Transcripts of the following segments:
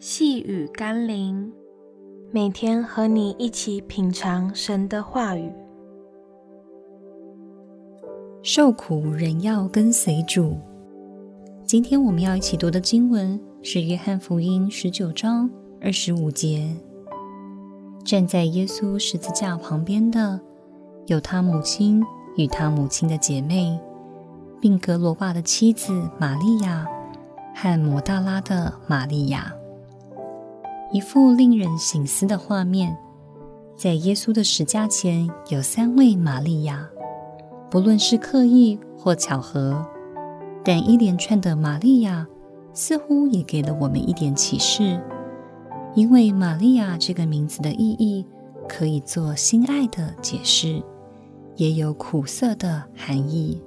细雨甘霖，每天和你一起品尝神的话语。受苦人要跟随主。今天我们要一起读的经文是《约翰福音》十九章二十五节。站在耶稣十字架旁边的，有他母亲与他母亲的姐妹，并格罗巴的妻子玛利亚和摩大拉的玛利亚。一幅令人省思的画面，在耶稣的十架前有三位玛利亚，不论是刻意或巧合，但一连串的玛利亚似乎也给了我们一点启示。因为玛利亚这个名字的意义可以做心爱的解释，也有苦涩的含义。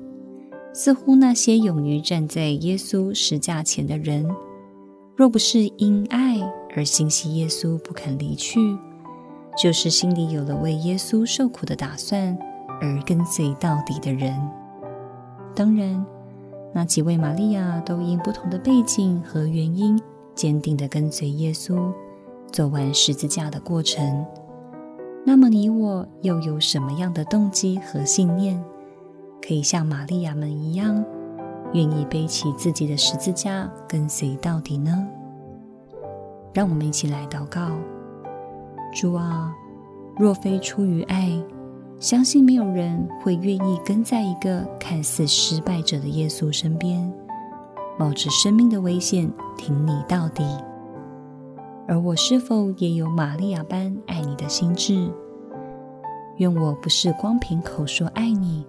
似乎那些勇于站在耶稣十架前的人，若不是因爱，而心系耶稣不肯离去，就是心里有了为耶稣受苦的打算而跟随到底的人。当然，那几位玛利亚都因不同的背景和原因，坚定地跟随耶稣，走完十字架的过程。那么，你我又有什么样的动机和信念，可以像玛利亚们一样，愿意背起自己的十字架跟随到底呢？让我们一起来祷告：主啊，若非出于爱，相信没有人会愿意跟在一个看似失败者的耶稣身边，冒着生命的危险挺你到底。而我是否也有玛利亚般爱你的心志？愿我不是光凭口说爱你，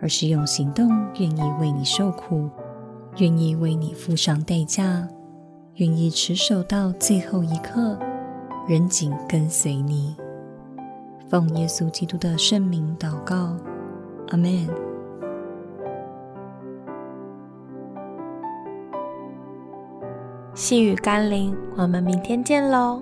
而是用行动愿意为你受苦，愿意为你付上代价。愿意持守到最后一刻，紧紧跟随你。奉耶稣基督的圣名祷告，阿门。细雨甘霖，我们明天见喽。